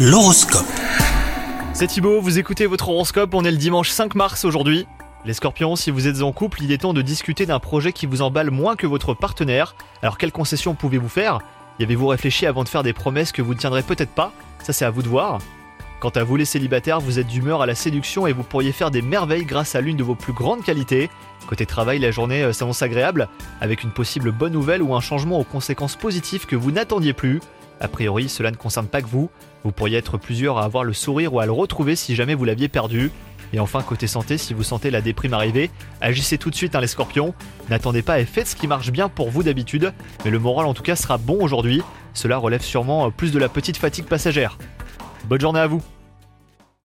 L'horoscope. C'est Thibaut, vous écoutez votre horoscope, on est le dimanche 5 mars aujourd'hui. Les scorpions, si vous êtes en couple, il est temps de discuter d'un projet qui vous emballe moins que votre partenaire. Alors quelles concessions pouvez-vous faire? Y avez-vous réfléchi avant de faire des promesses que vous ne tiendrez peut-être pas? Ça c'est à vous de voir. Quant à vous les célibataires, vous êtes d'humeur à la séduction et vous pourriez faire des merveilles grâce à l'une de vos plus grandes qualités. Côté travail, la journée euh, s'annonce agréable, avec une possible bonne nouvelle ou un changement aux conséquences positives que vous n'attendiez plus. A priori, cela ne concerne pas que vous. Vous pourriez être plusieurs à avoir le sourire ou à le retrouver si jamais vous l'aviez perdu. Et enfin, côté santé, si vous sentez la déprime arriver, agissez tout de suite, hein, les scorpions. N'attendez pas et faites ce qui marche bien pour vous d'habitude, mais le moral en tout cas sera bon aujourd'hui. Cela relève sûrement euh, plus de la petite fatigue passagère. Bonne journée à vous